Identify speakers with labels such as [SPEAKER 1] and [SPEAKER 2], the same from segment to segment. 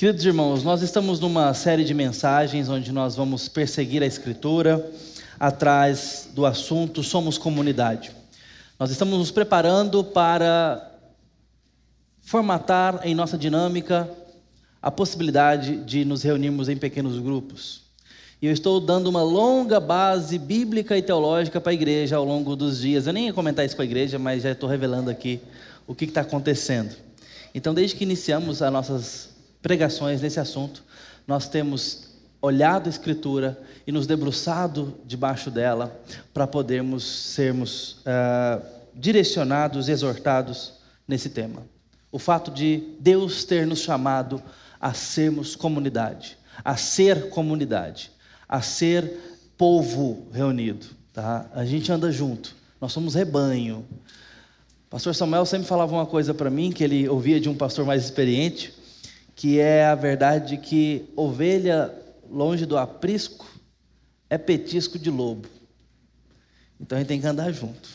[SPEAKER 1] Queridos irmãos, nós estamos numa série de mensagens onde nós vamos perseguir a Escritura atrás do assunto Somos Comunidade. Nós estamos nos preparando para formatar em nossa dinâmica a possibilidade de nos reunirmos em pequenos grupos. E eu estou dando uma longa base bíblica e teológica para a igreja ao longo dos dias. Eu nem ia comentar isso com a igreja, mas já estou revelando aqui o que está acontecendo. Então, desde que iniciamos as nossas pregações nesse assunto, nós temos olhado a Escritura e nos debruçado debaixo dela para podermos sermos uh, direcionados, exortados nesse tema. O fato de Deus ter nos chamado a sermos comunidade, a ser comunidade, a ser povo reunido. Tá? A gente anda junto, nós somos rebanho. pastor Samuel sempre falava uma coisa para mim, que ele ouvia de um pastor mais experiente, que é a verdade de que ovelha longe do aprisco é petisco de lobo. Então a gente tem que andar junto.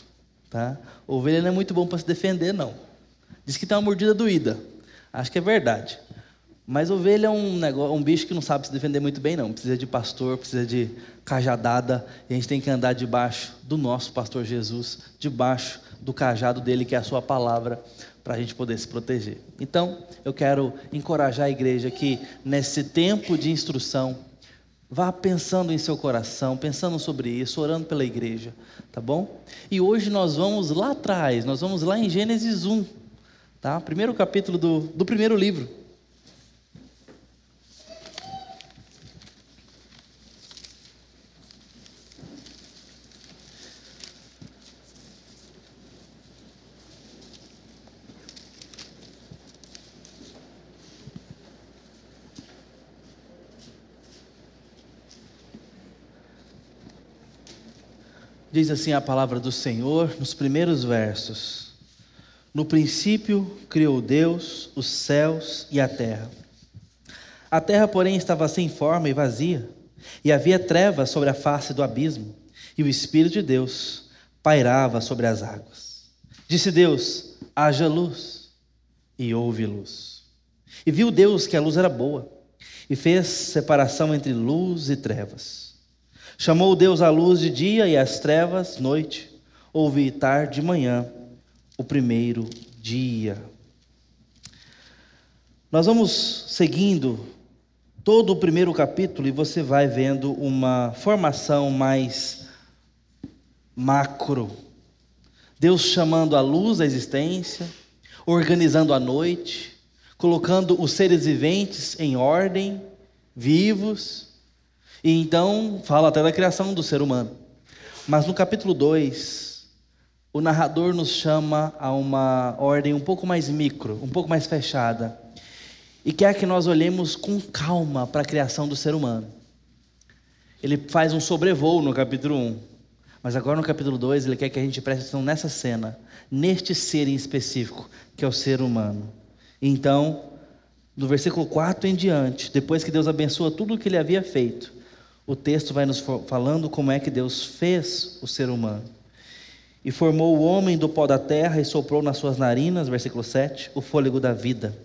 [SPEAKER 1] Tá? Ovelha não é muito bom para se defender, não. Diz que tem uma mordida doída. Acho que é verdade. Mas ovelha é um, negócio, um bicho que não sabe se defender muito bem, não. Precisa de pastor, precisa de cajadada. E a gente tem que andar debaixo do nosso pastor Jesus, debaixo do cajado dele, que é a sua palavra, para a gente poder se proteger. Então, eu quero encorajar a igreja que, nesse tempo de instrução, vá pensando em seu coração, pensando sobre isso, orando pela igreja, tá bom? E hoje nós vamos lá atrás, nós vamos lá em Gênesis 1, tá? Primeiro capítulo do, do primeiro livro. Diz assim a palavra do Senhor nos primeiros versos: No princípio criou Deus os céus e a terra. A terra, porém, estava sem forma e vazia, e havia trevas sobre a face do abismo, e o Espírito de Deus pairava sobre as águas. Disse Deus: haja luz, e houve luz. E viu Deus que a luz era boa, e fez separação entre luz e trevas. Chamou Deus a luz de dia e as trevas noite. Houve tarde e manhã, o primeiro dia. Nós vamos seguindo todo o primeiro capítulo e você vai vendo uma formação mais macro. Deus chamando a luz da existência, organizando a noite, colocando os seres viventes em ordem, vivos, e então fala até da criação do ser humano. Mas no capítulo 2, o narrador nos chama a uma ordem um pouco mais micro, um pouco mais fechada. E quer que nós olhemos com calma para a criação do ser humano. Ele faz um sobrevoo no capítulo 1. Um, mas agora no capítulo 2 ele quer que a gente preste atenção nessa cena, neste ser em específico, que é o ser humano. Então, do versículo 4 em diante, depois que Deus abençoa tudo o que ele havia feito, o texto vai nos falando como é que Deus fez o ser humano. E formou o homem do pó da terra e soprou nas suas narinas, versículo 7, o fôlego da vida.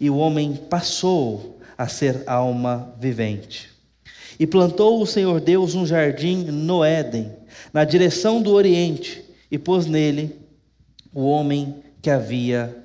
[SPEAKER 1] E o homem passou a ser alma vivente. E plantou o Senhor Deus um jardim no Éden, na direção do oriente, e pôs nele o homem que havia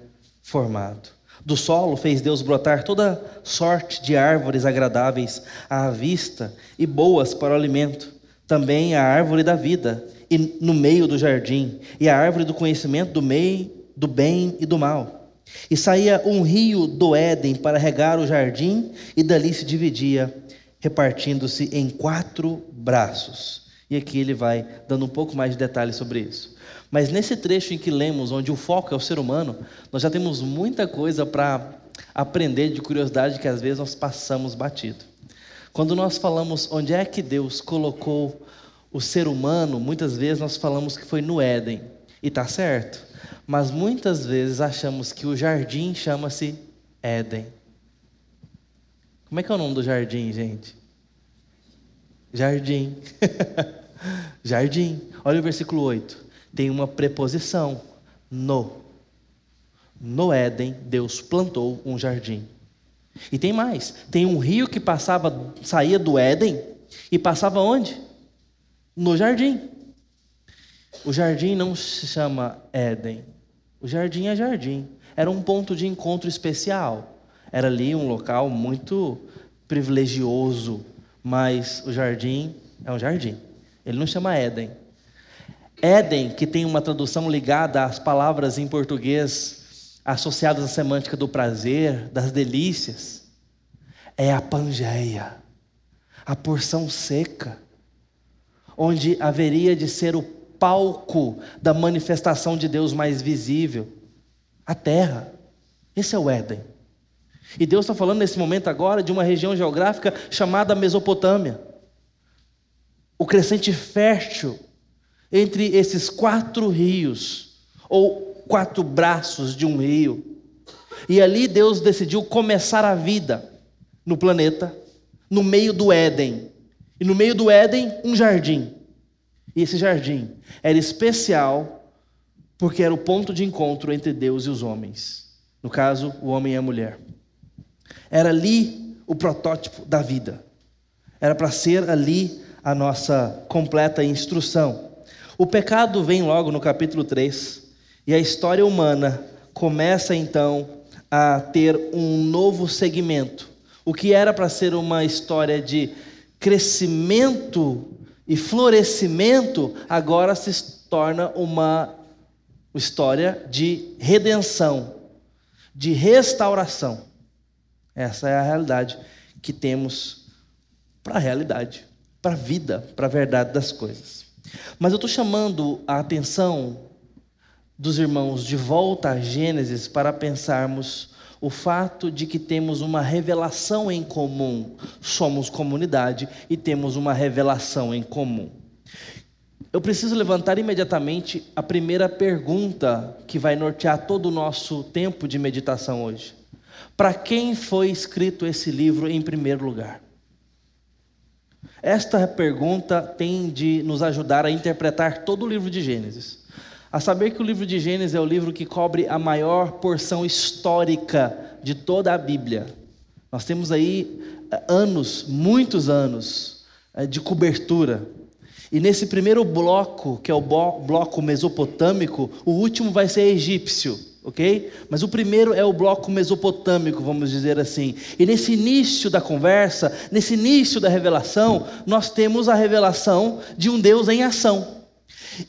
[SPEAKER 1] formado. Do solo fez Deus brotar toda sorte de árvores agradáveis à vista e boas para o alimento. Também a árvore da vida e no meio do jardim, e a árvore do conhecimento do meio do bem e do mal. E saía um rio do Éden para regar o jardim, e dali se dividia, repartindo-se em quatro braços. E aqui ele vai dando um pouco mais de detalhes sobre isso. Mas nesse trecho em que lemos, onde o foco é o ser humano, nós já temos muita coisa para aprender de curiosidade que às vezes nós passamos batido. Quando nós falamos onde é que Deus colocou o ser humano, muitas vezes nós falamos que foi no Éden, e está certo, mas muitas vezes achamos que o jardim chama-se Éden. Como é que é o nome do jardim, gente? Jardim. jardim. Olha o versículo 8 tem uma preposição, no. No Éden, Deus plantou um jardim. E tem mais: tem um rio que passava, saía do Éden e passava onde? No jardim. O jardim não se chama Éden. O jardim é jardim. Era um ponto de encontro especial. Era ali um local muito privilegioso, mas o jardim é um jardim. Ele não chama Éden. Éden, que tem uma tradução ligada às palavras em português associadas à semântica do prazer, das delícias, é a Pangeia, a porção seca, onde haveria de ser o palco da manifestação de Deus mais visível, a terra. Esse é o Éden. E Deus está falando nesse momento agora de uma região geográfica chamada Mesopotâmia. O crescente fértil entre esses quatro rios, ou quatro braços de um rio. E ali Deus decidiu começar a vida no planeta, no meio do Éden. E no meio do Éden, um jardim. E esse jardim era especial porque era o ponto de encontro entre Deus e os homens. No caso, o homem e a mulher. Era ali o protótipo da vida. Era para ser ali a nossa completa instrução. O pecado vem logo no capítulo 3, e a história humana começa então a ter um novo segmento. O que era para ser uma história de crescimento e florescimento, agora se torna uma história de redenção, de restauração. Essa é a realidade que temos para a realidade, para a vida, para a verdade das coisas. Mas eu estou chamando a atenção dos irmãos de volta a Gênesis para pensarmos o fato de que temos uma revelação em comum. Somos comunidade e temos uma revelação em comum. Eu preciso levantar imediatamente a primeira pergunta que vai nortear todo o nosso tempo de meditação hoje. Para quem foi escrito esse livro em primeiro lugar? Esta pergunta tem de nos ajudar a interpretar todo o livro de Gênesis. A saber que o livro de Gênesis é o livro que cobre a maior porção histórica de toda a Bíblia. Nós temos aí eh, anos, muitos anos eh, de cobertura. E nesse primeiro bloco, que é o bloco mesopotâmico, o último vai ser egípcio ok? Mas o primeiro é o bloco mesopotâmico, vamos dizer assim. E nesse início da conversa, nesse início da revelação, nós temos a revelação de um Deus em ação.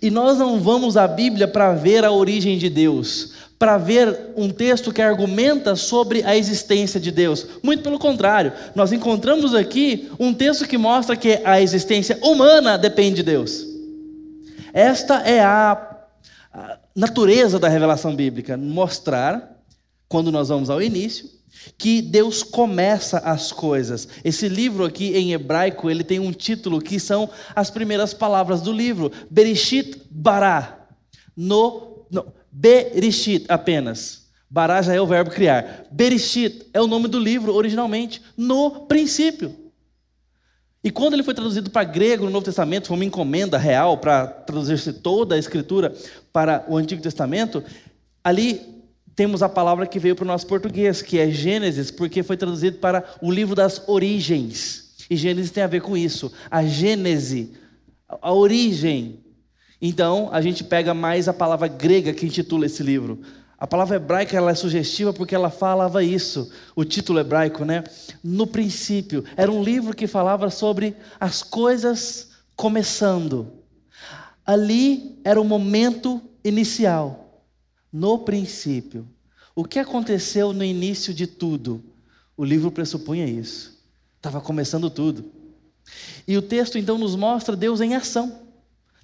[SPEAKER 1] E nós não vamos à Bíblia para ver a origem de Deus, para ver um texto que argumenta sobre a existência de Deus. Muito pelo contrário, nós encontramos aqui um texto que mostra que a existência humana depende de Deus. Esta é a natureza da revelação bíblica, mostrar, quando nós vamos ao início, que Deus começa as coisas. Esse livro aqui em hebraico, ele tem um título que são as primeiras palavras do livro, Bereshit bara. No, no Bereshit apenas. Bará já é o verbo criar. Bereshit é o nome do livro originalmente, no princípio. E quando ele foi traduzido para grego no Novo Testamento, foi uma encomenda real para traduzir-se toda a escritura para o Antigo Testamento, ali temos a palavra que veio para o nosso português, que é Gênesis, porque foi traduzido para o livro das origens. E Gênesis tem a ver com isso, a gênese, a origem. Então, a gente pega mais a palavra grega que intitula esse livro, a palavra hebraica ela é sugestiva porque ela falava isso, o título hebraico, né? No princípio, era um livro que falava sobre as coisas começando. Ali era o momento inicial, no princípio. O que aconteceu no início de tudo? O livro pressupunha isso. Estava começando tudo. E o texto então nos mostra Deus em ação.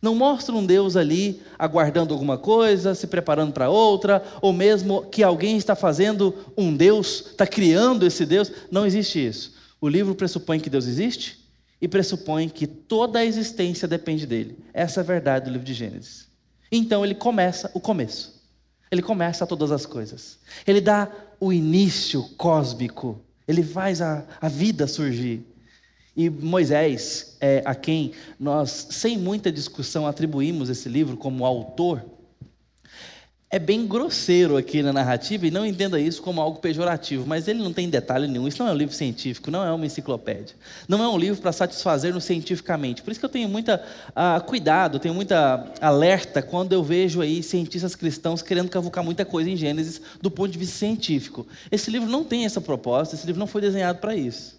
[SPEAKER 1] Não mostra um Deus ali aguardando alguma coisa, se preparando para outra, ou mesmo que alguém está fazendo um Deus, está criando esse Deus. Não existe isso. O livro pressupõe que Deus existe e pressupõe que toda a existência depende dele. Essa é a verdade do livro de Gênesis. Então ele começa o começo. Ele começa todas as coisas. Ele dá o início cósmico. Ele faz a, a vida surgir. E Moisés, é, a quem nós, sem muita discussão, atribuímos esse livro como autor, é bem grosseiro aqui na narrativa e não entenda isso como algo pejorativo, mas ele não tem detalhe nenhum. Isso não é um livro científico, não é uma enciclopédia. Não é um livro para satisfazer-nos cientificamente. Por isso que eu tenho muita uh, cuidado, tenho muita alerta quando eu vejo aí cientistas cristãos querendo cavucar muita coisa em Gênesis do ponto de vista científico. Esse livro não tem essa proposta, esse livro não foi desenhado para isso.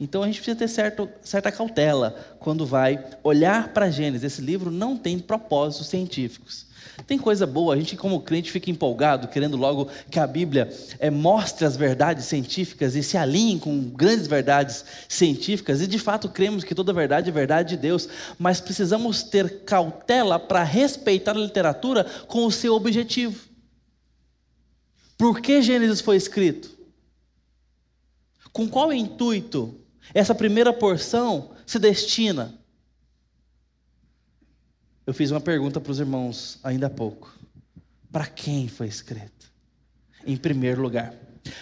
[SPEAKER 1] Então a gente precisa ter certo, certa cautela quando vai olhar para Gênesis. Esse livro não tem propósitos científicos. Tem coisa boa, a gente, como crente, fica empolgado, querendo logo que a Bíblia é, mostre as verdades científicas e se alinhe com grandes verdades científicas, e de fato cremos que toda verdade é verdade de Deus, mas precisamos ter cautela para respeitar a literatura com o seu objetivo. Por que Gênesis foi escrito? Com qual intuito essa primeira porção se destina? Eu fiz uma pergunta para os irmãos ainda há pouco. Para quem foi escrito? Em primeiro lugar.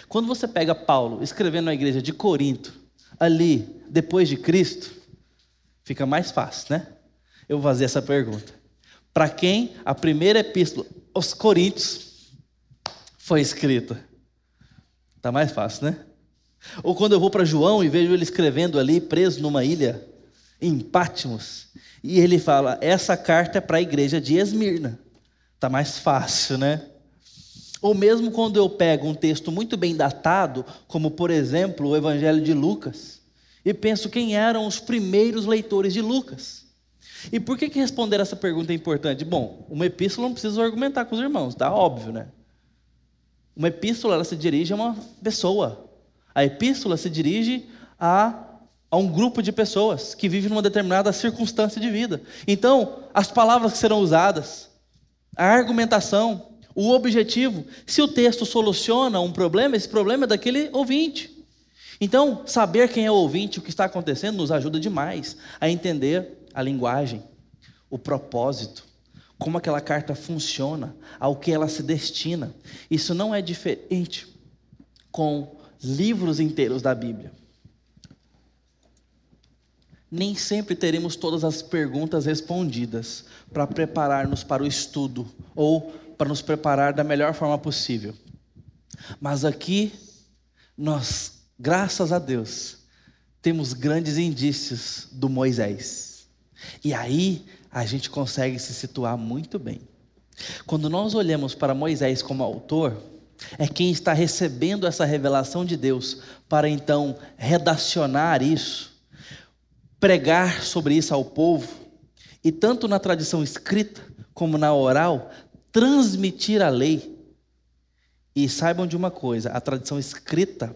[SPEAKER 1] Quando você pega Paulo escrevendo na igreja de Corinto, ali, depois de Cristo, fica mais fácil, né? Eu vou fazer essa pergunta. Para quem a primeira epístola aos Coríntios foi escrita? Tá mais fácil, né? Ou quando eu vou para João e vejo ele escrevendo ali, preso numa ilha, em Pátimos, e ele fala: essa carta é para a igreja de Esmirna. Está mais fácil, né? Ou mesmo quando eu pego um texto muito bem datado, como por exemplo o Evangelho de Lucas, e penso quem eram os primeiros leitores de Lucas. E por que, que responder essa pergunta é importante? Bom, uma epístola não precisa argumentar com os irmãos, tá óbvio, né? Uma epístola ela se dirige a uma pessoa. A epístola se dirige a a um grupo de pessoas que vivem numa determinada circunstância de vida. Então, as palavras que serão usadas, a argumentação, o objetivo, se o texto soluciona um problema, esse problema é daquele ouvinte. Então, saber quem é o ouvinte, o que está acontecendo, nos ajuda demais a entender a linguagem, o propósito, como aquela carta funciona, ao que ela se destina. Isso não é diferente com livros inteiros da Bíblia nem sempre teremos todas as perguntas respondidas para preparar-nos para o estudo ou para nos preparar da melhor forma possível. Mas aqui, nós, graças a Deus, temos grandes indícios do Moisés. E aí a gente consegue se situar muito bem. Quando nós olhamos para Moisés como autor, é quem está recebendo essa revelação de Deus para então redacionar isso pregar sobre isso ao povo, e tanto na tradição escrita como na oral, transmitir a lei. E saibam de uma coisa: a tradição escrita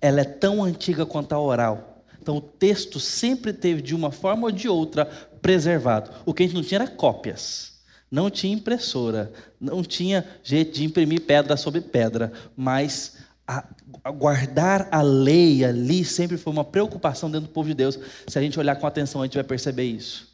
[SPEAKER 1] ela é tão antiga quanto a oral. Então o texto sempre teve, de uma forma ou de outra, preservado. O que a gente não tinha era cópias. Não tinha impressora, não tinha jeito de imprimir pedra sobre pedra, mas a, a guardar a lei ali sempre foi uma preocupação dentro do povo de Deus. Se a gente olhar com atenção, a gente vai perceber isso.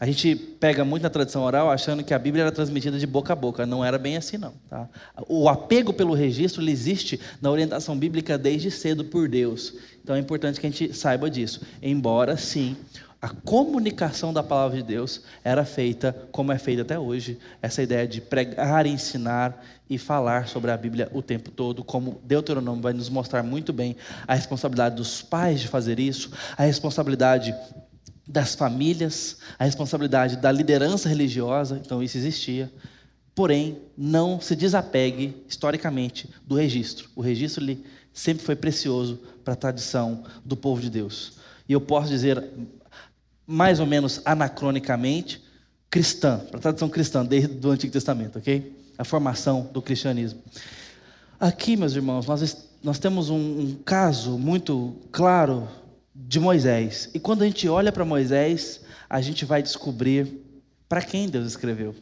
[SPEAKER 1] A gente pega muito na tradição oral achando que a Bíblia era transmitida de boca a boca. Não era bem assim, não. Tá? O apego pelo registro existe na orientação bíblica desde cedo por Deus. Então é importante que a gente saiba disso. Embora, sim, a comunicação da palavra de Deus era feita como é feita até hoje. Essa ideia de pregar, ensinar e falar sobre a Bíblia o tempo todo, como Deuteronômio vai nos mostrar muito bem a responsabilidade dos pais de fazer isso, a responsabilidade das famílias, a responsabilidade da liderança religiosa, então isso existia. Porém, não se desapegue historicamente do registro. O registro ele sempre foi precioso para a tradição do povo de Deus. E eu posso dizer mais ou menos anacronicamente, cristã, para a tradição cristã, desde o Antigo Testamento, ok? A formação do cristianismo. Aqui, meus irmãos, nós, nós temos um, um caso muito claro de Moisés. E quando a gente olha para Moisés, a gente vai descobrir para quem Deus escreveu.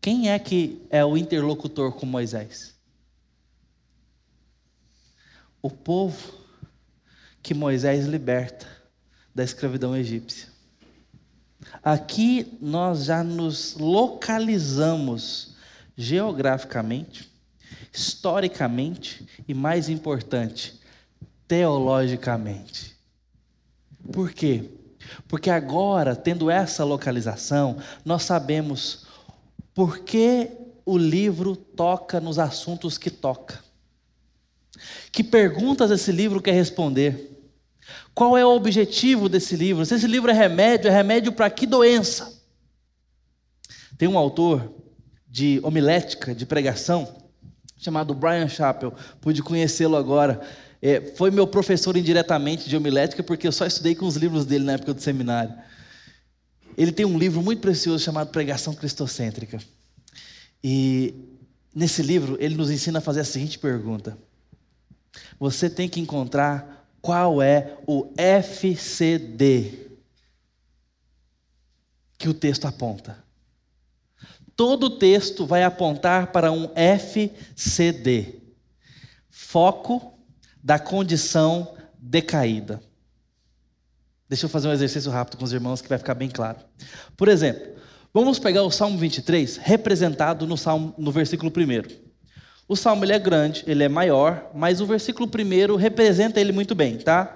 [SPEAKER 1] Quem é que é o interlocutor com Moisés? O povo que Moisés liberta da escravidão egípcia. Aqui nós já nos localizamos geograficamente, historicamente e, mais importante, teologicamente. Por quê? Porque agora, tendo essa localização, nós sabemos por que o livro toca nos assuntos que toca? Que perguntas esse livro quer responder? Qual é o objetivo desse livro? Se esse livro é remédio, é remédio para que doença? Tem um autor de homilética, de pregação, chamado Brian Chappell, pude conhecê-lo agora. É, foi meu professor indiretamente de homilética, porque eu só estudei com os livros dele na época do seminário. Ele tem um livro muito precioso chamado Pregação Cristocêntrica. E nesse livro ele nos ensina a fazer a seguinte pergunta: Você tem que encontrar qual é o FCD que o texto aponta. Todo texto vai apontar para um FCD foco da condição decaída. Deixa eu fazer um exercício rápido com os irmãos que vai ficar bem claro. Por exemplo, vamos pegar o Salmo 23, representado no, salmo, no versículo 1. O salmo ele é grande, ele é maior, mas o versículo 1 representa ele muito bem, tá?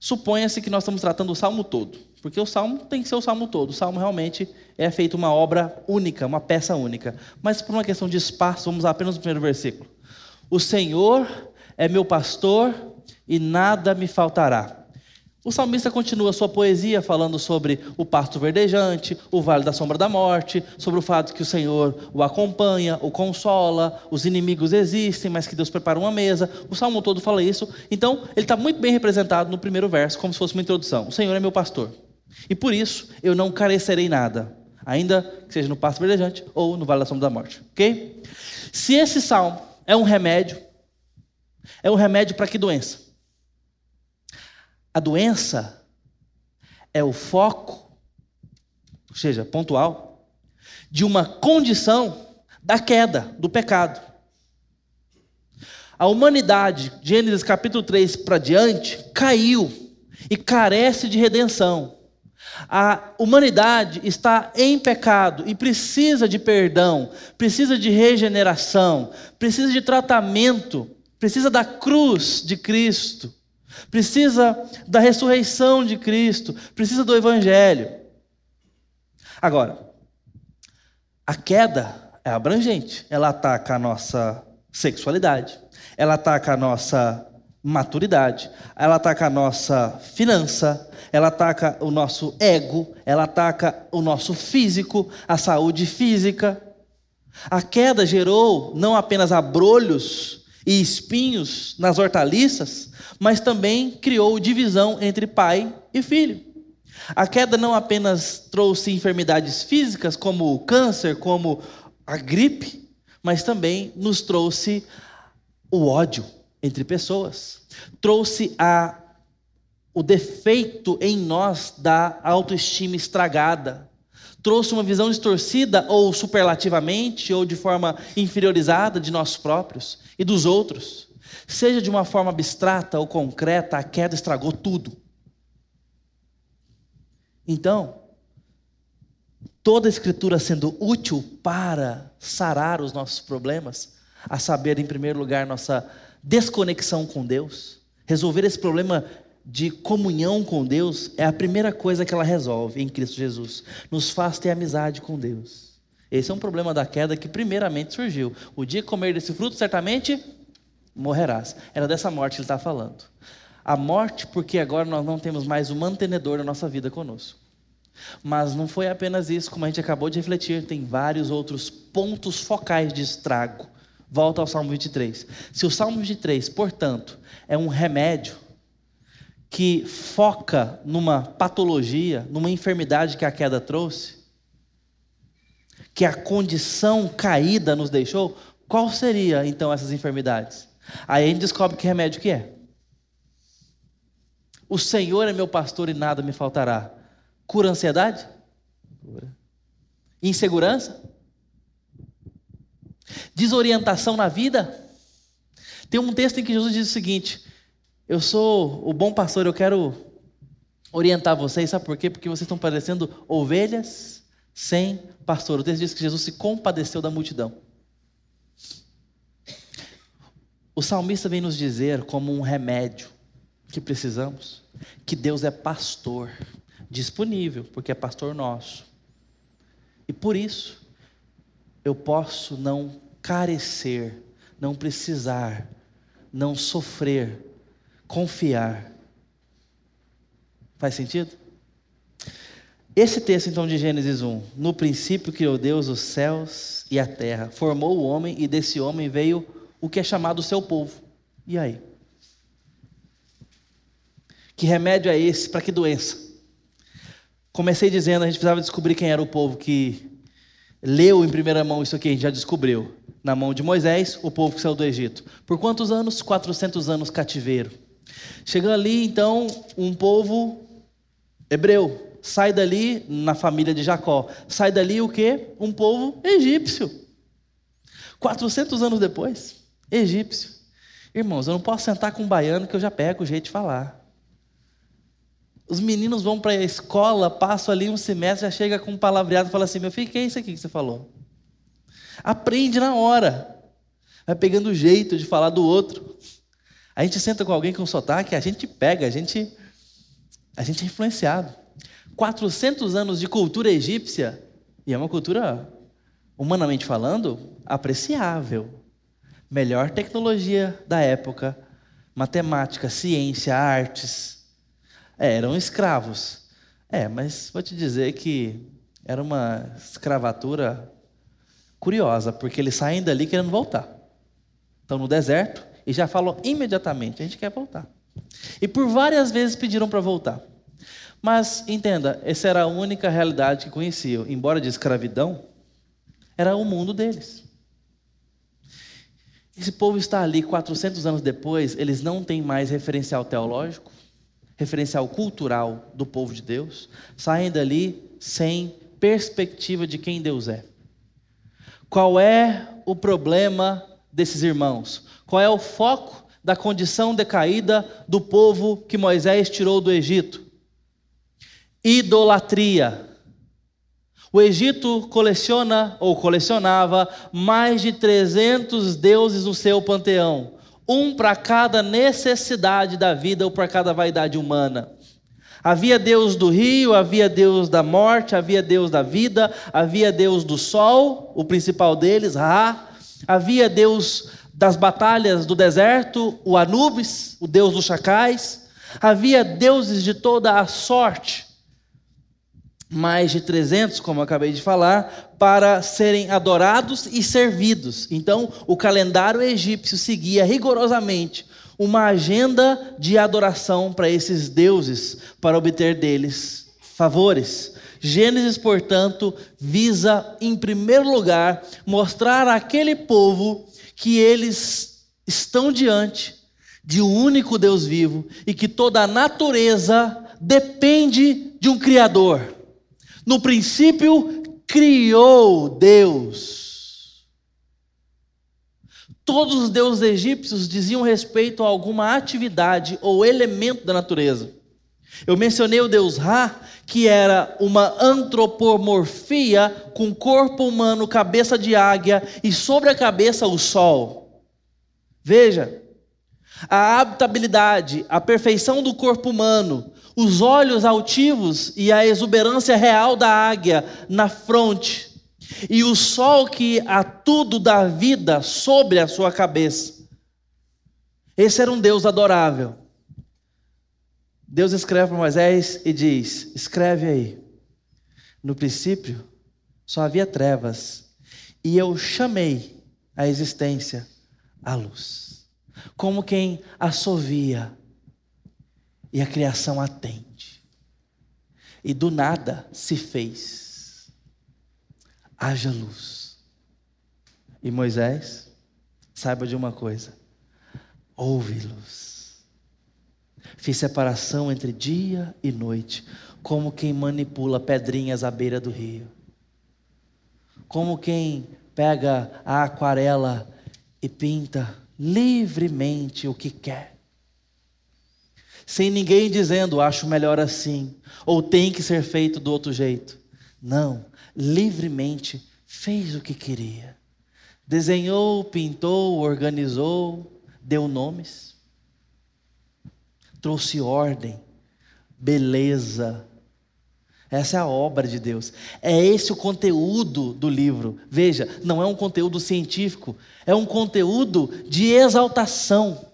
[SPEAKER 1] Suponha-se que nós estamos tratando o salmo todo, porque o salmo tem que ser o salmo todo. O salmo realmente é feito uma obra única, uma peça única. Mas por uma questão de espaço, vamos apenas no primeiro versículo. O Senhor é meu pastor e nada me faltará. O salmista continua sua poesia falando sobre o pasto verdejante, o vale da sombra da morte, sobre o fato que o Senhor o acompanha, o consola, os inimigos existem, mas que Deus prepara uma mesa. O salmo todo fala isso. Então, ele está muito bem representado no primeiro verso, como se fosse uma introdução. O Senhor é meu pastor. E por isso eu não carecerei nada, ainda que seja no pasto verdejante ou no vale da sombra da morte. Ok? Se esse salmo é um remédio, é um remédio para que doença? A doença é o foco, ou seja, pontual, de uma condição da queda, do pecado. A humanidade, Gênesis capítulo 3 para diante, caiu e carece de redenção. A humanidade está em pecado e precisa de perdão, precisa de regeneração, precisa de tratamento, precisa da cruz de Cristo precisa da ressurreição de Cristo, precisa do Evangelho. Agora, a queda é abrangente, ela ataca a nossa sexualidade, ela ataca a nossa maturidade, ela ataca a nossa finança, ela ataca o nosso ego, ela ataca o nosso físico, a saúde física. A queda gerou não apenas abrolhos e espinhos nas hortaliças, mas também criou divisão entre pai e filho. A queda não apenas trouxe enfermidades físicas, como o câncer, como a gripe, mas também nos trouxe o ódio entre pessoas. Trouxe a, o defeito em nós da autoestima estragada. Trouxe uma visão distorcida, ou superlativamente, ou de forma inferiorizada de nós próprios e dos outros. Seja de uma forma abstrata ou concreta, a queda estragou tudo. Então, toda a Escritura sendo útil para sarar os nossos problemas, a saber, em primeiro lugar, nossa desconexão com Deus, resolver esse problema de comunhão com Deus é a primeira coisa que ela resolve em Cristo Jesus. Nos faz ter amizade com Deus. Esse é um problema da queda que primeiramente surgiu. O dia que comer desse fruto, certamente morrerás. Era dessa morte que ele está falando. A morte, porque agora nós não temos mais o mantenedor da nossa vida conosco. Mas não foi apenas isso, como a gente acabou de refletir, tem vários outros pontos focais de estrago. Volta ao Salmo 23. Se o Salmo 23, portanto, é um remédio que foca numa patologia, numa enfermidade que a queda trouxe, que a condição caída nos deixou, qual seria então essas enfermidades? Aí a gente descobre que remédio que é. O Senhor é meu pastor e nada me faltará. Cura a ansiedade? Cura. Insegurança? Desorientação na vida? Tem um texto em que Jesus diz o seguinte: Eu sou o bom pastor, eu quero orientar vocês, sabe por quê? Porque vocês estão parecendo ovelhas sem pastor. O texto diz que Jesus se compadeceu da multidão. O salmista vem nos dizer, como um remédio que precisamos, que Deus é pastor, disponível, porque é pastor nosso. E por isso, eu posso não carecer, não precisar, não sofrer, confiar. Faz sentido? Esse texto então de Gênesis 1, no princípio criou Deus os céus e a terra, formou o homem e desse homem veio o que é chamado seu povo. E aí? Que remédio é esse? Para que doença? Comecei dizendo, a gente precisava descobrir quem era o povo que leu em primeira mão isso aqui, a gente já descobriu. Na mão de Moisés, o povo que saiu do Egito. Por quantos anos? 400 anos cativeiro. Chegando ali, então, um povo hebreu. Sai dali na família de Jacó. Sai dali o quê? Um povo egípcio. 400 anos depois, egípcio. Irmãos, eu não posso sentar com um baiano que eu já pego o jeito de falar. Os meninos vão para a escola, passam ali um semestre, já chega com um palavreado e fala assim: meu filho, que é isso aqui que você falou? Aprende na hora. Vai pegando o jeito de falar do outro. A gente senta com alguém com sotaque, a gente pega, a gente, a gente é influenciado. 400 anos de cultura egípcia, e é uma cultura, humanamente falando, apreciável. Melhor tecnologia da época, matemática, ciência, artes. É, eram escravos. É, mas vou te dizer que era uma escravatura curiosa, porque eles saem dali querendo voltar. Estão no deserto e já falam imediatamente: a gente quer voltar. E por várias vezes pediram para voltar. Mas entenda, essa era a única realidade que conheciam. Embora de escravidão, era o mundo deles. Esse povo está ali 400 anos depois, eles não têm mais referencial teológico, referencial cultural do povo de Deus, saem dali sem perspectiva de quem Deus é. Qual é o problema desses irmãos? Qual é o foco da condição decaída do povo que Moisés tirou do Egito? Idolatria. O Egito coleciona ou colecionava mais de 300 deuses no seu panteão um para cada necessidade da vida ou para cada vaidade humana. Havia Deus do rio, havia Deus da morte, havia Deus da vida, havia Deus do sol, o principal deles, Ra, havia Deus das batalhas do deserto, o Anubis, o Deus dos chacais, havia deuses de toda a sorte mais de 300, como eu acabei de falar, para serem adorados e servidos. Então, o calendário egípcio seguia rigorosamente uma agenda de adoração para esses deuses, para obter deles favores. Gênesis, portanto, visa, em primeiro lugar, mostrar àquele povo que eles estão diante de um único Deus vivo e que toda a natureza depende de um Criador. No princípio, criou Deus. Todos os deuses egípcios diziam respeito a alguma atividade ou elemento da natureza. Eu mencionei o deus Ra, que era uma antropomorfia com corpo humano, cabeça de águia e sobre a cabeça o sol. Veja, a habitabilidade, a perfeição do corpo humano, os olhos altivos e a exuberância real da águia na fronte, e o sol que a tudo dá vida sobre a sua cabeça. Esse era um Deus adorável. Deus escreve para Moisés e diz: Escreve aí. No princípio só havia trevas, e eu chamei a existência a luz, como quem assovia e a criação atende. E do nada se fez. Haja luz. E Moisés, saiba de uma coisa: houve luz. Fiz separação entre dia e noite, como quem manipula pedrinhas à beira do rio. Como quem pega a aquarela e pinta livremente o que quer sem ninguém dizendo, acho melhor assim, ou tem que ser feito do outro jeito. Não, livremente fez o que queria. Desenhou, pintou, organizou, deu nomes, trouxe ordem, beleza. Essa é a obra de Deus. É esse o conteúdo do livro. Veja, não é um conteúdo científico, é um conteúdo de exaltação,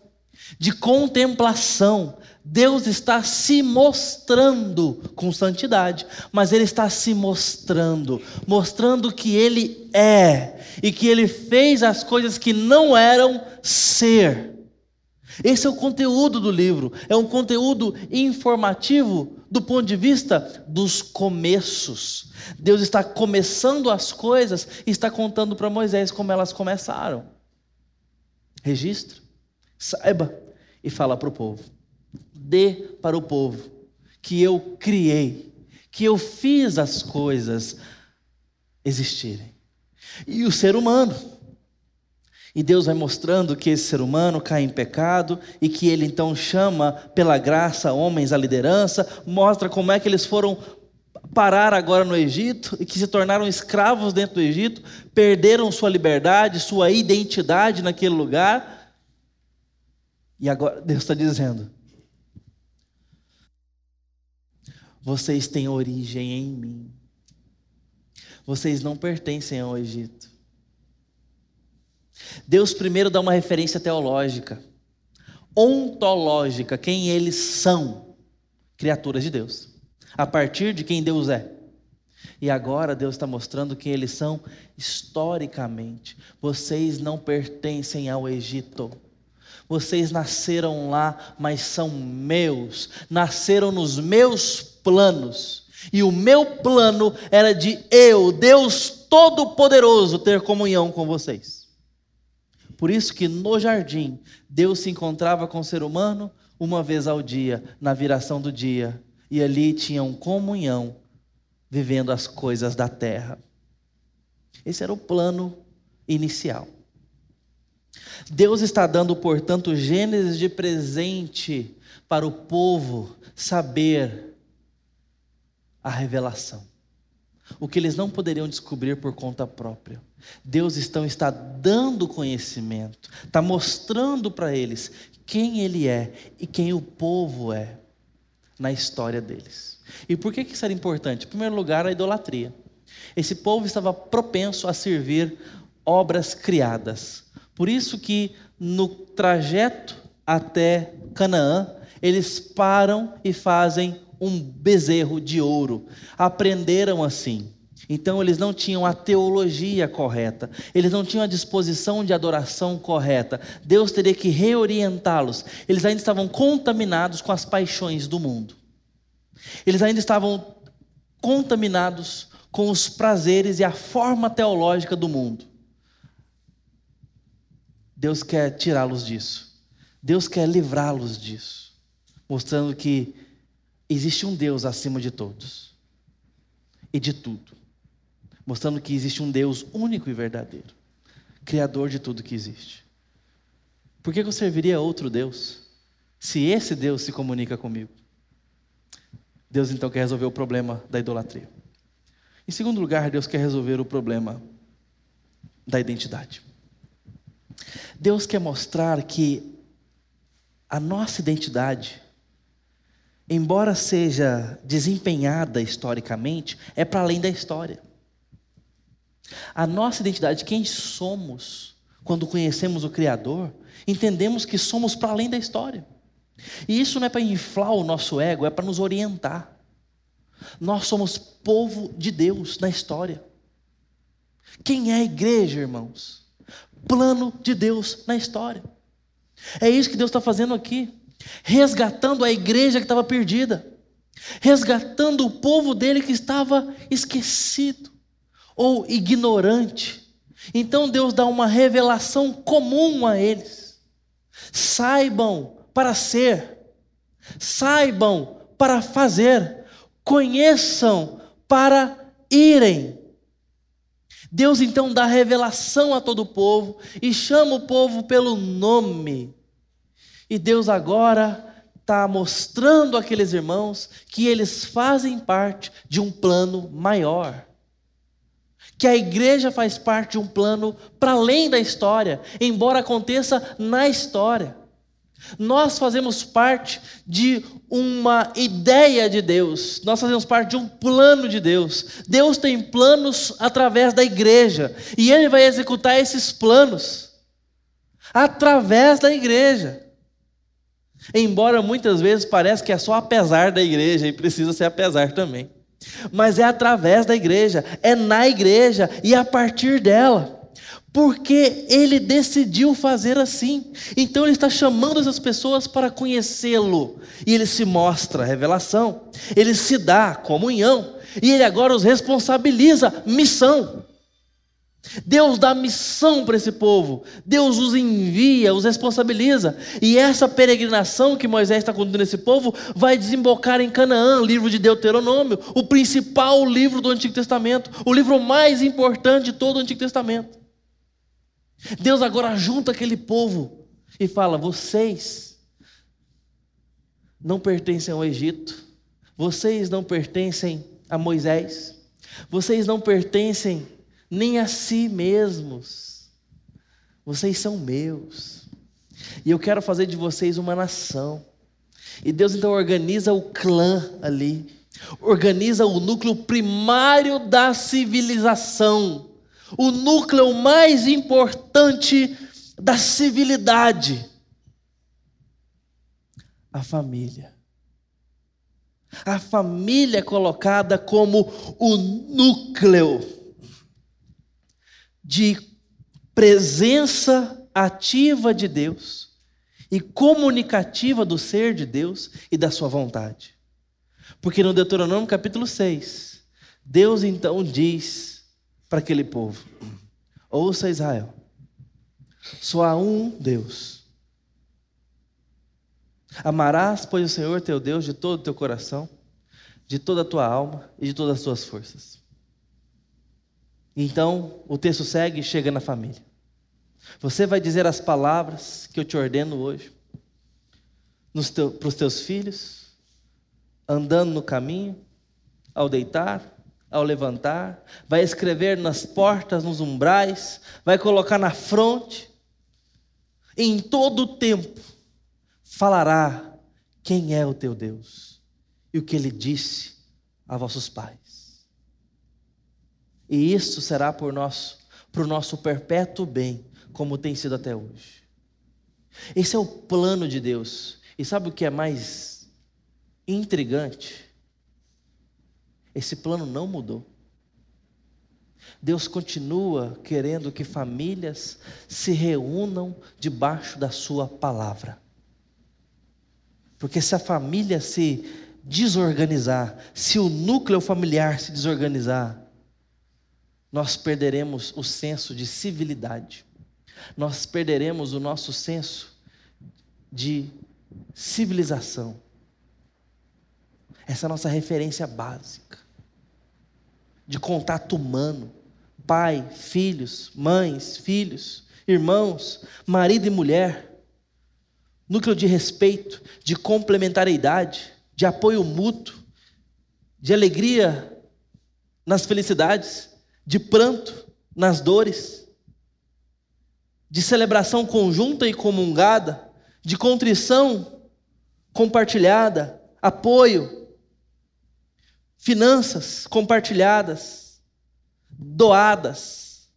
[SPEAKER 1] de contemplação. Deus está se mostrando com santidade, mas Ele está se mostrando, mostrando que Ele é e que Ele fez as coisas que não eram ser. Esse é o conteúdo do livro, é um conteúdo informativo do ponto de vista dos começos. Deus está começando as coisas e está contando para Moisés como elas começaram. Registre, saiba e fala para o povo. Dê para o povo que eu criei, que eu fiz as coisas existirem. E o ser humano, e Deus vai mostrando que esse ser humano cai em pecado e que ele então chama pela graça homens à liderança, mostra como é que eles foram parar agora no Egito e que se tornaram escravos dentro do Egito, perderam sua liberdade, sua identidade naquele lugar. E agora Deus está dizendo: vocês têm origem em mim, vocês não pertencem ao Egito. Deus primeiro dá uma referência teológica, ontológica, quem eles são, criaturas de Deus, a partir de quem Deus é. E agora Deus está mostrando quem eles são historicamente. Vocês não pertencem ao Egito. Vocês nasceram lá, mas são meus. Nasceram nos meus planos. E o meu plano era de eu, Deus Todo-Poderoso, ter comunhão com vocês. Por isso que no jardim, Deus se encontrava com o ser humano uma vez ao dia, na viração do dia, e ali tinham comunhão, vivendo as coisas da terra. Esse era o plano inicial. Deus está dando, portanto, Gênesis de presente para o povo saber a revelação o que eles não poderiam descobrir por conta própria. Deus então está dando conhecimento, está mostrando para eles quem Ele é e quem o povo é na história deles. E por que isso era importante? Em primeiro lugar, a idolatria. Esse povo estava propenso a servir obras criadas. Por isso que no trajeto até Canaã, eles param e fazem um bezerro de ouro. Aprenderam assim. Então eles não tinham a teologia correta, eles não tinham a disposição de adoração correta. Deus teria que reorientá-los. Eles ainda estavam contaminados com as paixões do mundo. Eles ainda estavam contaminados com os prazeres e a forma teológica do mundo. Deus quer tirá-los disso. Deus quer livrá-los disso, mostrando que existe um Deus acima de todos e de tudo, mostrando que existe um Deus único e verdadeiro, Criador de tudo que existe. Por que eu serviria outro Deus se esse Deus se comunica comigo? Deus então quer resolver o problema da idolatria. Em segundo lugar, Deus quer resolver o problema da identidade. Deus quer mostrar que a nossa identidade embora seja desempenhada historicamente, é para além da história. A nossa identidade, quem somos, quando conhecemos o Criador, entendemos que somos para além da história. E isso não é para inflar o nosso ego, é para nos orientar. Nós somos povo de Deus na história. Quem é a igreja, irmãos? Plano de Deus na história. É isso que Deus está fazendo aqui resgatando a igreja que estava perdida, resgatando o povo dele que estava esquecido ou ignorante. Então Deus dá uma revelação comum a eles. Saibam para ser, saibam para fazer, conheçam para irem. Deus então dá revelação a todo o povo e chama o povo pelo nome. E Deus agora está mostrando àqueles irmãos que eles fazem parte de um plano maior. Que a igreja faz parte de um plano para além da história, embora aconteça na história. Nós fazemos parte de uma ideia de Deus, nós fazemos parte de um plano de Deus. Deus tem planos através da igreja, e Ele vai executar esses planos através da igreja. Embora muitas vezes pareça que é só apesar da igreja, e precisa ser apesar também. Mas é através da igreja, é na igreja e a partir dela porque ele decidiu fazer assim. Então ele está chamando essas pessoas para conhecê-lo. E ele se mostra revelação, ele se dá comunhão, e ele agora os responsabiliza missão. Deus dá missão para esse povo, Deus os envia, os responsabiliza, e essa peregrinação que Moisés está conduzindo esse povo vai desembocar em Canaã, livro de Deuteronômio, o principal livro do Antigo Testamento, o livro mais importante de todo o Antigo Testamento. Deus agora junta aquele povo e fala: vocês não pertencem ao Egito, vocês não pertencem a Moisés, vocês não pertencem nem a si mesmos, vocês são meus, e eu quero fazer de vocês uma nação. E Deus então organiza o clã ali, organiza o núcleo primário da civilização. O núcleo mais importante da civilidade. A família. A família é colocada como o núcleo de presença ativa de Deus e comunicativa do ser de Deus e da sua vontade. Porque no Deuteronômio capítulo 6, Deus então diz para aquele povo: Ouça Israel, só há um Deus. Amarás, pois, o Senhor teu Deus de todo o teu coração, de toda a tua alma e de todas as tuas forças. Então, o texto segue e chega na família. Você vai dizer as palavras que eu te ordeno hoje para os teus filhos, andando no caminho, ao deitar, ao levantar, vai escrever nas portas, nos umbrais, vai colocar na fronte. Em todo o tempo falará quem é o teu Deus e o que ele disse a vossos pais. E isso será por nosso, para o nosso perpétuo bem, como tem sido até hoje. Esse é o plano de Deus. E sabe o que é mais intrigante? Esse plano não mudou. Deus continua querendo que famílias se reúnam debaixo da Sua palavra. Porque se a família se desorganizar, se o núcleo familiar se desorganizar, nós perderemos o senso de civilidade, nós perderemos o nosso senso de civilização. Essa é a nossa referência básica de contato humano. Pai, filhos, mães, filhos, irmãos, marido e mulher. Núcleo de respeito, de complementariedade, de apoio mútuo, de alegria nas felicidades, de pranto nas dores, de celebração conjunta e comungada, de contrição compartilhada, apoio, finanças compartilhadas, doadas.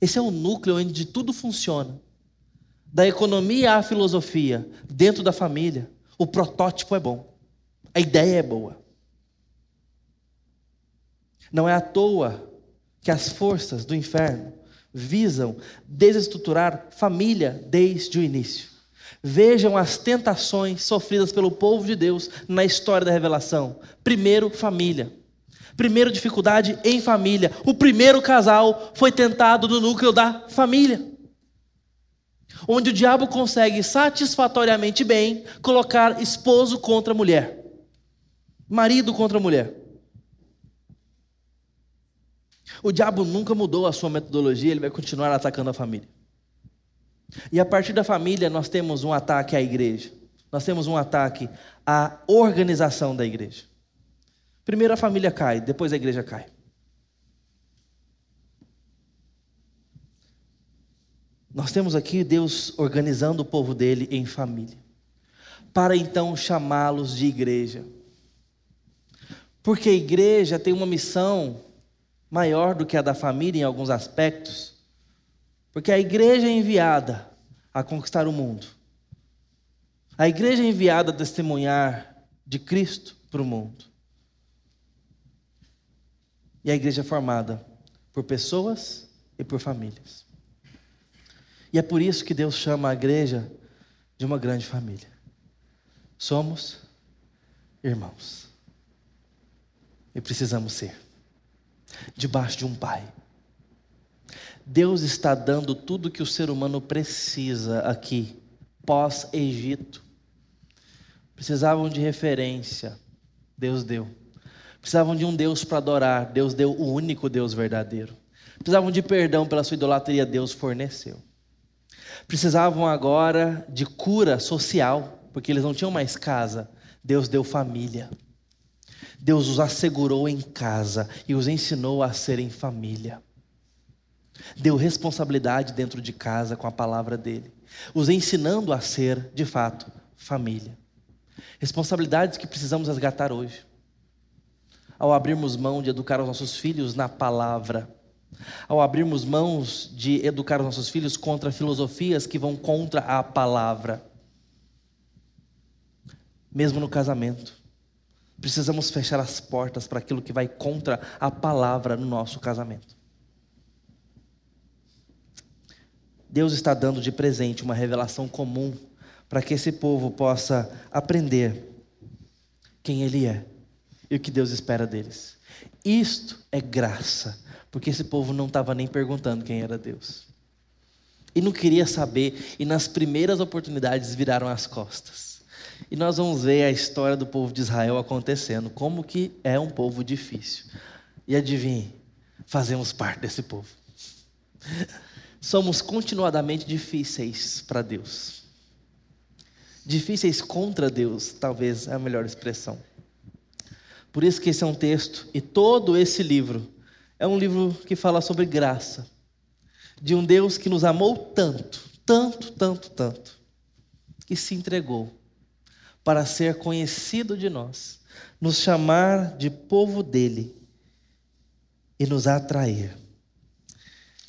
[SPEAKER 1] Esse é o núcleo onde tudo funciona. Da economia à filosofia, dentro da família, o protótipo é bom, a ideia é boa. Não é à toa que as forças do inferno visam desestruturar família desde o início. Vejam as tentações sofridas pelo povo de Deus na história da revelação. Primeiro, família. Primeiro, dificuldade em família. O primeiro casal foi tentado no núcleo da família. Onde o diabo consegue satisfatoriamente bem colocar esposo contra mulher, marido contra mulher. O diabo nunca mudou a sua metodologia, ele vai continuar atacando a família. E a partir da família, nós temos um ataque à igreja. Nós temos um ataque à organização da igreja. Primeiro a família cai, depois a igreja cai. Nós temos aqui Deus organizando o povo dele em família, para então chamá-los de igreja. Porque a igreja tem uma missão maior do que a da família em alguns aspectos. Porque a igreja é enviada a conquistar o mundo. A igreja é enviada a testemunhar de Cristo para o mundo. E a igreja é formada por pessoas e por famílias. E é por isso que Deus chama a igreja de uma grande família. Somos irmãos. E precisamos ser debaixo de um pai. Deus está dando tudo que o ser humano precisa aqui, pós-Egito. Precisavam de referência, Deus deu. Precisavam de um Deus para adorar, Deus deu o único Deus verdadeiro. Precisavam de perdão pela sua idolatria, Deus forneceu. Precisavam agora de cura social, porque eles não tinham mais casa, Deus deu família. Deus os assegurou em casa e os ensinou a serem família. Deu responsabilidade dentro de casa com a palavra dele, os ensinando a ser, de fato, família. Responsabilidades que precisamos resgatar hoje. Ao abrirmos mão de educar os nossos filhos na palavra, ao abrirmos mãos de educar os nossos filhos contra filosofias que vão contra a palavra, mesmo no casamento. Precisamos fechar as portas para aquilo que vai contra a palavra no nosso casamento. Deus está dando de presente uma revelação comum para que esse povo possa aprender quem Ele é e o que Deus espera deles. Isto é graça, porque esse povo não estava nem perguntando quem era Deus. E não queria saber, e nas primeiras oportunidades viraram as costas. E nós vamos ver a história do povo de Israel acontecendo, como que é um povo difícil. E adivinhe, fazemos parte desse povo. Somos continuadamente difíceis para Deus. Difíceis contra Deus, talvez é a melhor expressão. Por isso que esse é um texto, e todo esse livro é um livro que fala sobre graça, de um Deus que nos amou tanto, tanto, tanto, tanto, que se entregou para ser conhecido de nós, nos chamar de povo dele e nos atrair.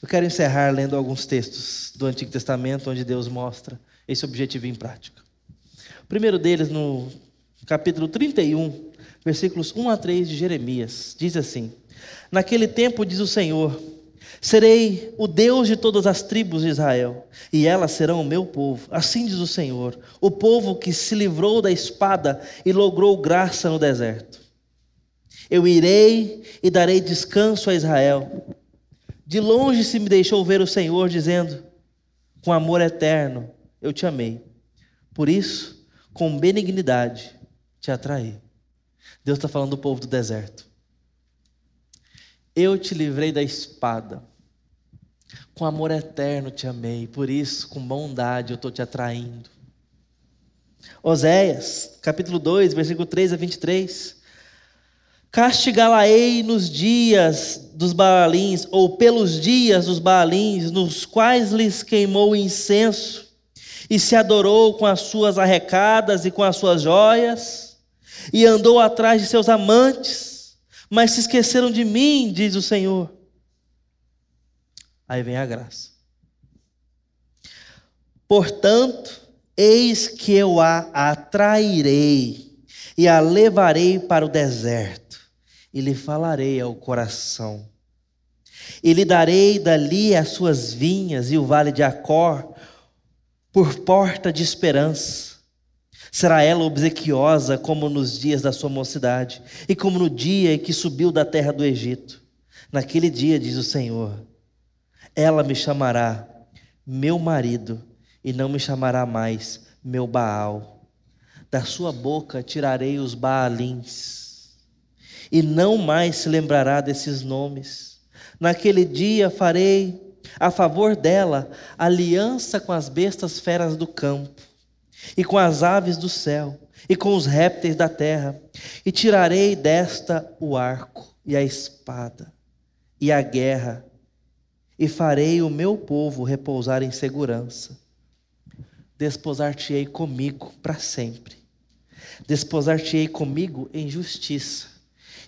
[SPEAKER 1] Eu quero encerrar lendo alguns textos do Antigo Testamento onde Deus mostra esse objetivo em prática. O primeiro deles, no capítulo 31, versículos 1 a 3 de Jeremias, diz assim: Naquele tempo, diz o Senhor, Serei o Deus de todas as tribos de Israel, e elas serão o meu povo. Assim diz o Senhor, o povo que se livrou da espada e logrou graça no deserto. Eu irei e darei descanso a Israel. De longe se me deixou ver o Senhor, dizendo: Com amor eterno eu te amei. Por isso, com benignidade te atraí. Deus está falando do povo do deserto. Eu te livrei da espada. Com amor eterno te amei, por isso, com bondade, eu estou te atraindo. Oséias, capítulo 2, versículo 3 a 23. Castigá-la-ei nos dias dos Baalins, ou pelos dias dos Baalins, nos quais lhes queimou incenso, e se adorou com as suas arrecadas e com as suas joias, e andou atrás de seus amantes, mas se esqueceram de mim, diz o Senhor. Aí vem a graça. Portanto, eis que eu a atrairei e a levarei para o deserto e lhe falarei ao coração. E lhe darei dali as suas vinhas e o vale de Acor por porta de esperança. Será ela obsequiosa como nos dias da sua mocidade e como no dia em que subiu da terra do Egito. Naquele dia, diz o Senhor, ela me chamará meu marido e não me chamará mais meu Baal. Da sua boca tirarei os Baalins e não mais se lembrará desses nomes. Naquele dia farei a favor dela aliança com as bestas feras do campo e com as aves do céu e com os répteis da terra e tirarei desta o arco e a espada e a guerra e farei o meu povo repousar em segurança. Desposar-te-ei comigo para sempre. Desposar-te-ei comigo em justiça,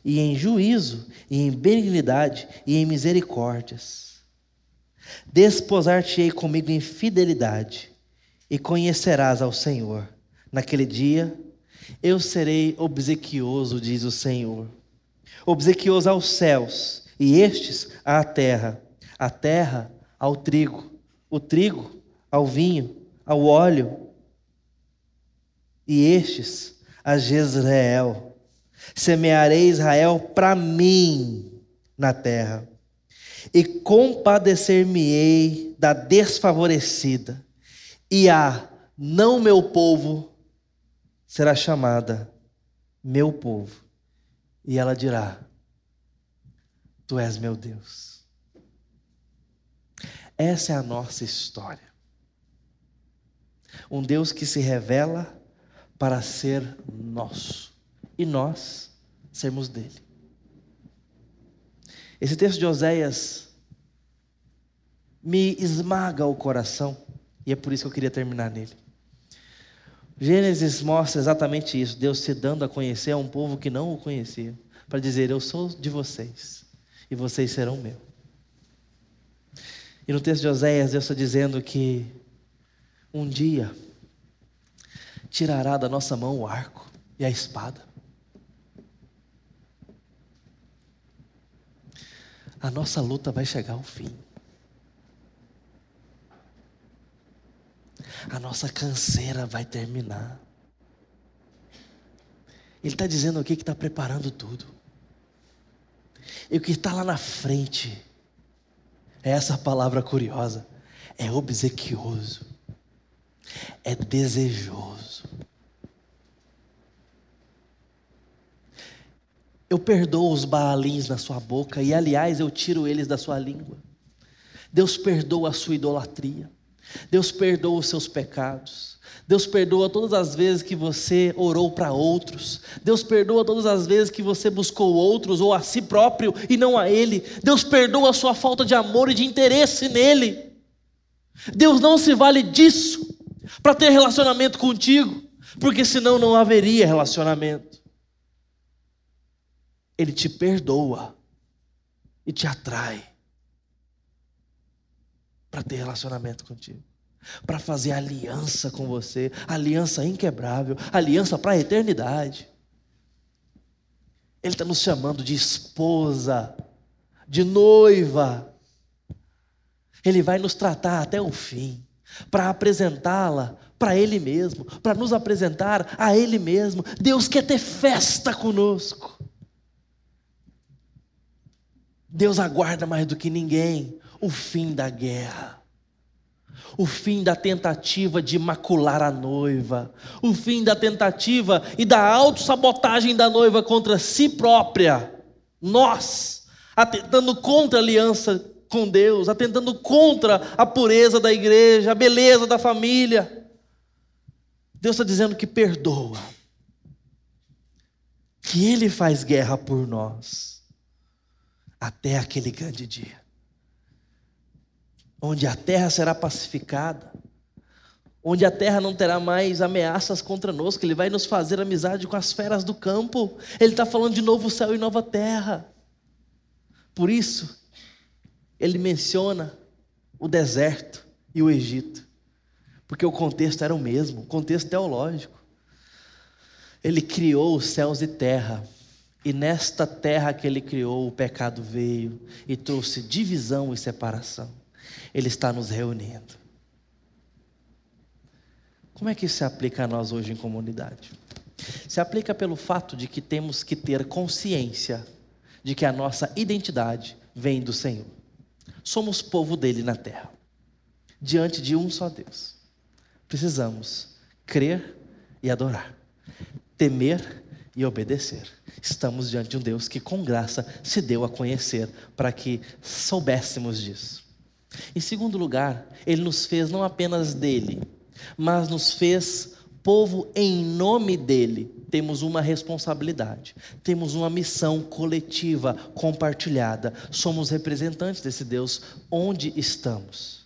[SPEAKER 1] e em juízo, e em benignidade, e em misericórdias. Desposar-te-ei comigo em fidelidade, e conhecerás ao Senhor. Naquele dia, eu serei obsequioso, diz o Senhor. Obsequioso aos céus, e estes à terra. A terra ao trigo, o trigo ao vinho ao óleo, e estes a Jezreel. Semearei Israel para mim na terra, e compadecer-me-ei da desfavorecida, e a não meu povo será chamada meu povo, e ela dirá: Tu és meu Deus. Essa é a nossa história. Um Deus que se revela para ser nosso e nós sermos dele. Esse texto de Oséias me esmaga o coração e é por isso que eu queria terminar nele. Gênesis mostra exatamente isso: Deus se dando a conhecer a um povo que não o conhecia, para dizer: Eu sou de vocês e vocês serão meu. E no texto de Oséias, Deus está dizendo que um dia tirará da nossa mão o arco e a espada. A nossa luta vai chegar ao fim. A nossa canseira vai terminar. Ele está dizendo aqui que está preparando tudo. E o que está lá na frente é essa palavra curiosa: é obsequioso é desejoso. Eu perdoo os baalins na sua boca, e aliás, eu tiro eles da sua língua. Deus perdoa a sua idolatria. Deus perdoa os seus pecados. Deus perdoa todas as vezes que você orou para outros. Deus perdoa todas as vezes que você buscou outros ou a si próprio e não a Ele. Deus perdoa a sua falta de amor e de interesse nele. Deus não se vale disso para ter relacionamento contigo, porque senão não haveria relacionamento. Ele te perdoa e te atrai para ter relacionamento contigo, para fazer aliança com você, aliança inquebrável, aliança para a eternidade. Ele está nos chamando de esposa, de noiva. Ele vai nos tratar até o fim para apresentá-la para Ele mesmo, para nos apresentar a Ele mesmo. Deus quer ter festa conosco. Deus aguarda mais do que ninguém o fim da guerra, o fim da tentativa de macular a noiva, o fim da tentativa e da autossabotagem da noiva contra si própria. Nós, atentando contra a aliança com Deus, atentando contra a pureza da igreja, a beleza da família. Deus está dizendo que perdoa, que Ele faz guerra por nós, até aquele grande dia, onde a terra será pacificada, onde a terra não terá mais ameaças contra nós, que Ele vai nos fazer amizade com as feras do campo, Ele está falando de novo céu e nova terra. Por isso, ele menciona o deserto e o Egito, porque o contexto era o mesmo, o contexto teológico. Ele criou os céus e terra, e nesta terra que ele criou, o pecado veio e trouxe divisão e separação. Ele está nos reunindo. Como é que isso se aplica a nós hoje em comunidade? Se aplica pelo fato de que temos que ter consciência de que a nossa identidade vem do Senhor. Somos povo dele na terra, diante de um só Deus. Precisamos crer e adorar, temer e obedecer. Estamos diante de um Deus que, com graça, se deu a conhecer para que soubéssemos disso. Em segundo lugar, ele nos fez não apenas dele, mas nos fez povo em nome dele, temos uma responsabilidade, temos uma missão coletiva, compartilhada. Somos representantes desse Deus onde estamos.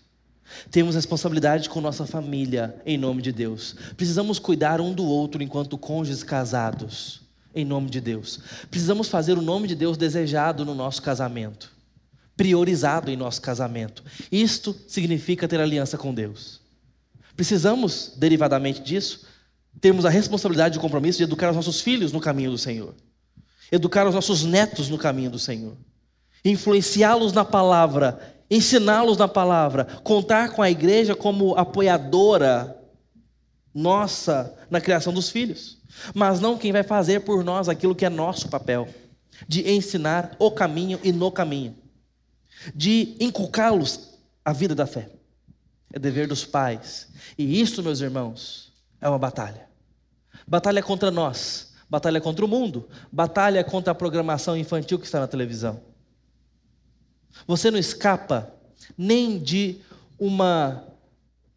[SPEAKER 1] Temos responsabilidade com nossa família, em nome de Deus. Precisamos cuidar um do outro enquanto cônjuges casados, em nome de Deus. Precisamos fazer o nome de Deus desejado no nosso casamento, priorizado em nosso casamento. Isto significa ter aliança com Deus. Precisamos, derivadamente disso, termos a responsabilidade e o compromisso de educar os nossos filhos no caminho do Senhor, educar os nossos netos no caminho do Senhor, influenciá-los na palavra, ensiná-los na palavra, contar com a igreja como apoiadora nossa na criação dos filhos, mas não quem vai fazer por nós aquilo que é nosso papel, de ensinar o caminho e no caminho, de inculcá-los a vida da fé. É dever dos pais. E isso, meus irmãos, é uma batalha. Batalha contra nós, batalha contra o mundo, batalha contra a programação infantil que está na televisão. Você não escapa nem de uma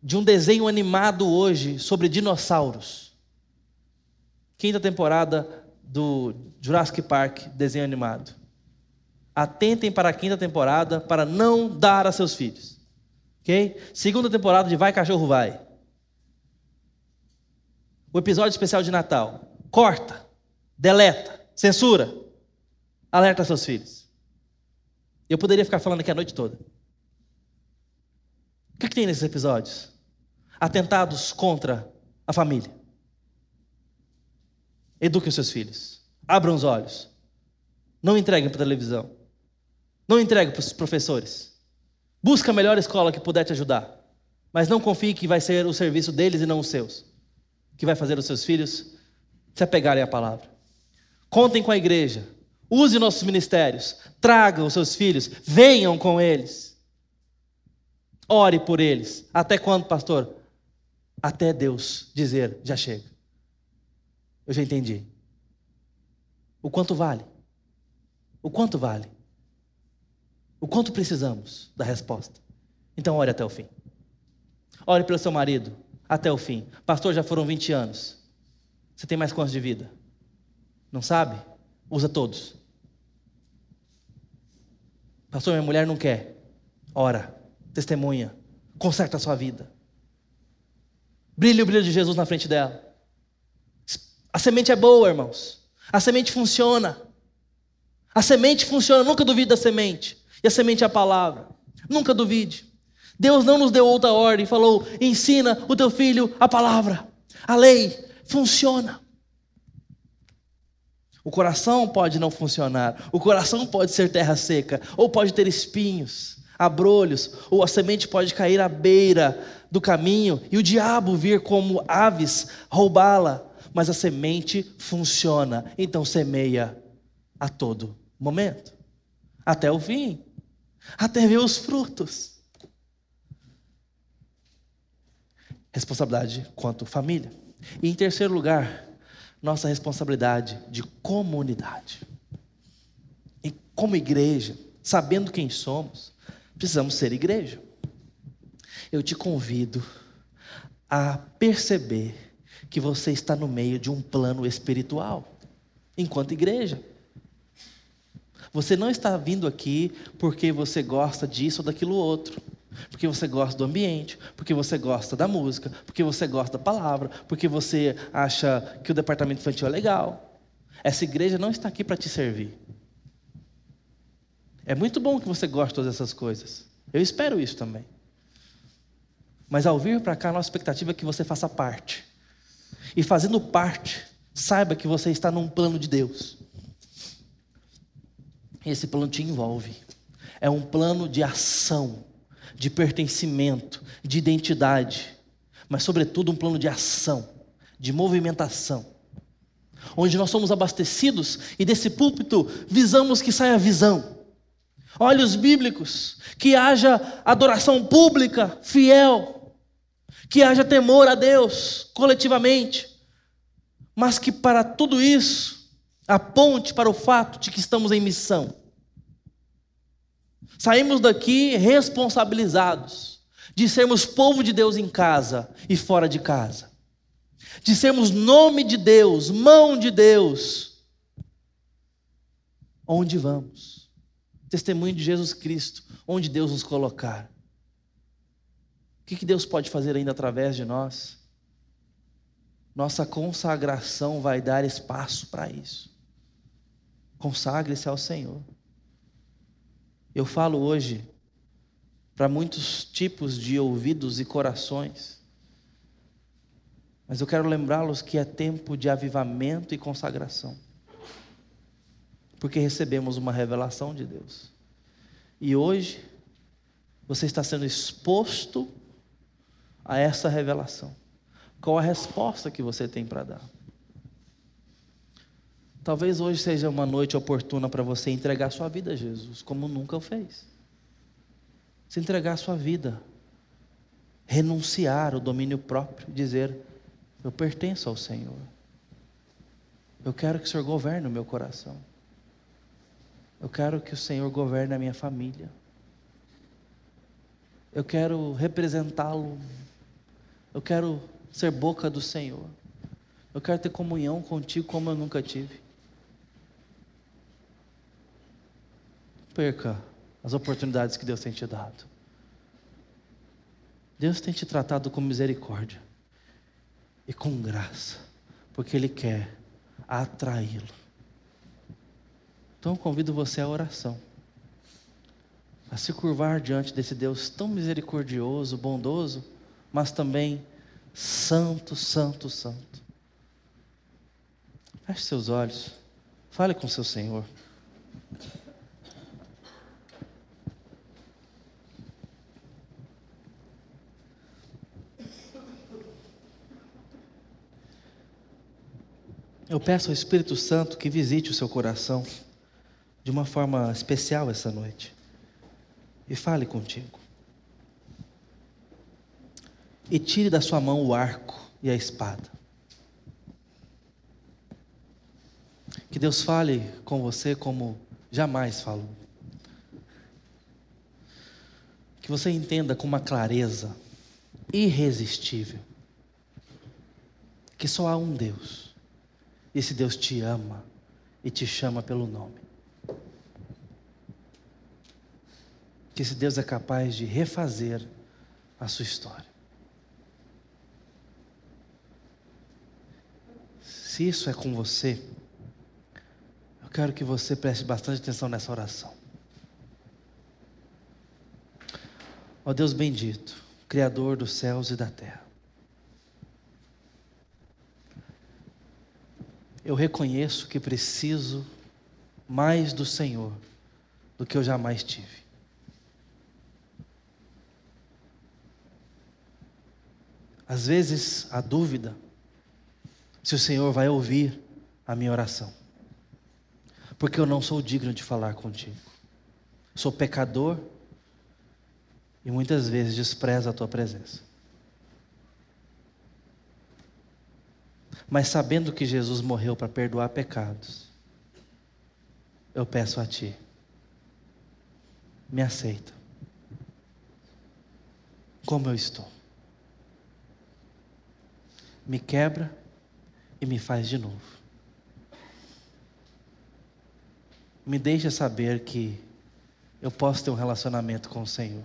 [SPEAKER 1] de um desenho animado hoje sobre dinossauros. Quinta temporada do Jurassic Park, desenho animado. Atentem para a quinta temporada para não dar a seus filhos. Ok? Segunda temporada de Vai Cachorro Vai. O episódio especial de Natal. Corta, deleta, censura. Alerta seus filhos. Eu poderia ficar falando aqui a noite toda. O que, é que tem nesses episódios? Atentados contra a família. Eduque os seus filhos. Abram os olhos. Não entreguem para a televisão. Não entreguem para os professores. Busca a melhor escola que puder te ajudar. Mas não confie que vai ser o serviço deles e não os seus. Que vai fazer os seus filhos se apegarem à palavra. Contem com a igreja. Use nossos ministérios. Tragam os seus filhos. Venham com eles. Ore por eles. Até quando, pastor? Até Deus dizer: já chega. Eu já entendi. O quanto vale? O quanto vale? O quanto precisamos da resposta? Então, ore até o fim. Ore pelo seu marido até o fim. Pastor, já foram 20 anos. Você tem mais quantos de vida? Não sabe? Usa todos. Pastor, minha mulher não quer. Ora, testemunha, conserta a sua vida. Brilhe o brilho de Jesus na frente dela. A semente é boa, irmãos. A semente funciona. A semente funciona, nunca duvide da semente. E a semente é a palavra. Nunca duvide. Deus não nos deu outra ordem, falou: ensina o teu filho a palavra. A lei funciona. O coração pode não funcionar, o coração pode ser terra seca, ou pode ter espinhos, abrolhos, ou a semente pode cair à beira do caminho e o diabo vir como aves roubá-la, mas a semente funciona, então semeia a todo momento, até o fim até ver os frutos. Responsabilidade quanto família. E em terceiro lugar, nossa responsabilidade de comunidade. E como igreja, sabendo quem somos, precisamos ser igreja. Eu te convido a perceber que você está no meio de um plano espiritual, enquanto igreja. Você não está vindo aqui porque você gosta disso ou daquilo outro. Porque você gosta do ambiente, porque você gosta da música, porque você gosta da palavra, porque você acha que o departamento infantil é legal. Essa igreja não está aqui para te servir. É muito bom que você goste de todas essas coisas. Eu espero isso também. Mas ao vir para cá, a nossa expectativa é que você faça parte. E fazendo parte, saiba que você está num plano de Deus. Esse plano te envolve. É um plano de ação, de pertencimento, de identidade, mas, sobretudo, um plano de ação, de movimentação, onde nós somos abastecidos e desse púlpito visamos que saia visão, olhos bíblicos, que haja adoração pública, fiel, que haja temor a Deus coletivamente, mas que para tudo isso aponte para o fato de que estamos em missão. Saímos daqui responsabilizados de sermos povo de Deus em casa e fora de casa. de sermos nome de Deus, mão de Deus. Onde vamos? Testemunho de Jesus Cristo, onde Deus nos colocar. O que Deus pode fazer ainda através de nós? Nossa consagração vai dar espaço para isso. Consagre-se ao Senhor. Eu falo hoje para muitos tipos de ouvidos e corações. Mas eu quero lembrá-los que é tempo de avivamento e consagração. Porque recebemos uma revelação de Deus. E hoje você está sendo exposto a essa revelação. Qual a resposta que você tem para dar? Talvez hoje seja uma noite oportuna para você entregar sua vida a Jesus, como nunca o fez. Se entregar sua vida, renunciar o domínio próprio, dizer: Eu pertenço ao Senhor. Eu quero que o Senhor governe o meu coração. Eu quero que o Senhor governe a minha família. Eu quero representá-lo. Eu quero ser boca do Senhor. Eu quero ter comunhão contigo como eu nunca tive. Perca as oportunidades que Deus tem te dado. Deus tem te tratado com misericórdia e com graça, porque Ele quer atraí-lo. Então convido você à oração, a se curvar diante desse Deus tão misericordioso, bondoso, mas também santo, santo, santo. Feche seus olhos, fale com seu Senhor. Eu peço ao Espírito Santo que visite o seu coração de uma forma especial essa noite e fale contigo. E tire da sua mão o arco e a espada. Que Deus fale com você como jamais falou. Que você entenda com uma clareza irresistível que só há um Deus esse Deus te ama e te chama pelo nome. Que esse Deus é capaz de refazer a sua história. Se isso é com você, eu quero que você preste bastante atenção nessa oração. Ó Deus bendito, Criador dos céus e da terra. Eu reconheço que preciso mais do Senhor do que eu jamais tive. Às vezes a dúvida se o Senhor vai ouvir a minha oração, porque eu não sou digno de falar contigo. Sou pecador e muitas vezes desprezo a tua presença. Mas sabendo que Jesus morreu para perdoar pecados, eu peço a Ti, me aceita, como eu estou. Me quebra e me faz de novo. Me deixa saber que eu posso ter um relacionamento com o Senhor.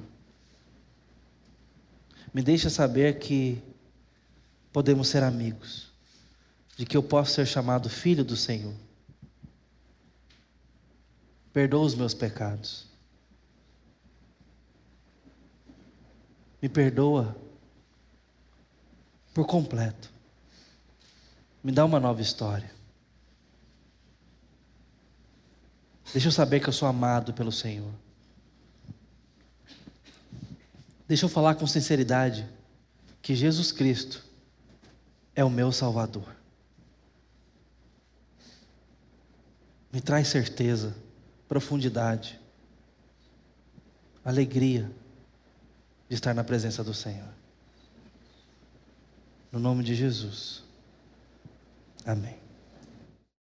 [SPEAKER 1] Me deixa saber que podemos ser amigos de que eu posso ser chamado filho do Senhor. Perdoa os meus pecados. Me perdoa por completo. Me dá uma nova história. Deixa eu saber que eu sou amado pelo Senhor. Deixa eu falar com sinceridade que Jesus Cristo é o meu Salvador. Me traz certeza, profundidade, alegria de estar na presença do Senhor. No nome de Jesus. Amém.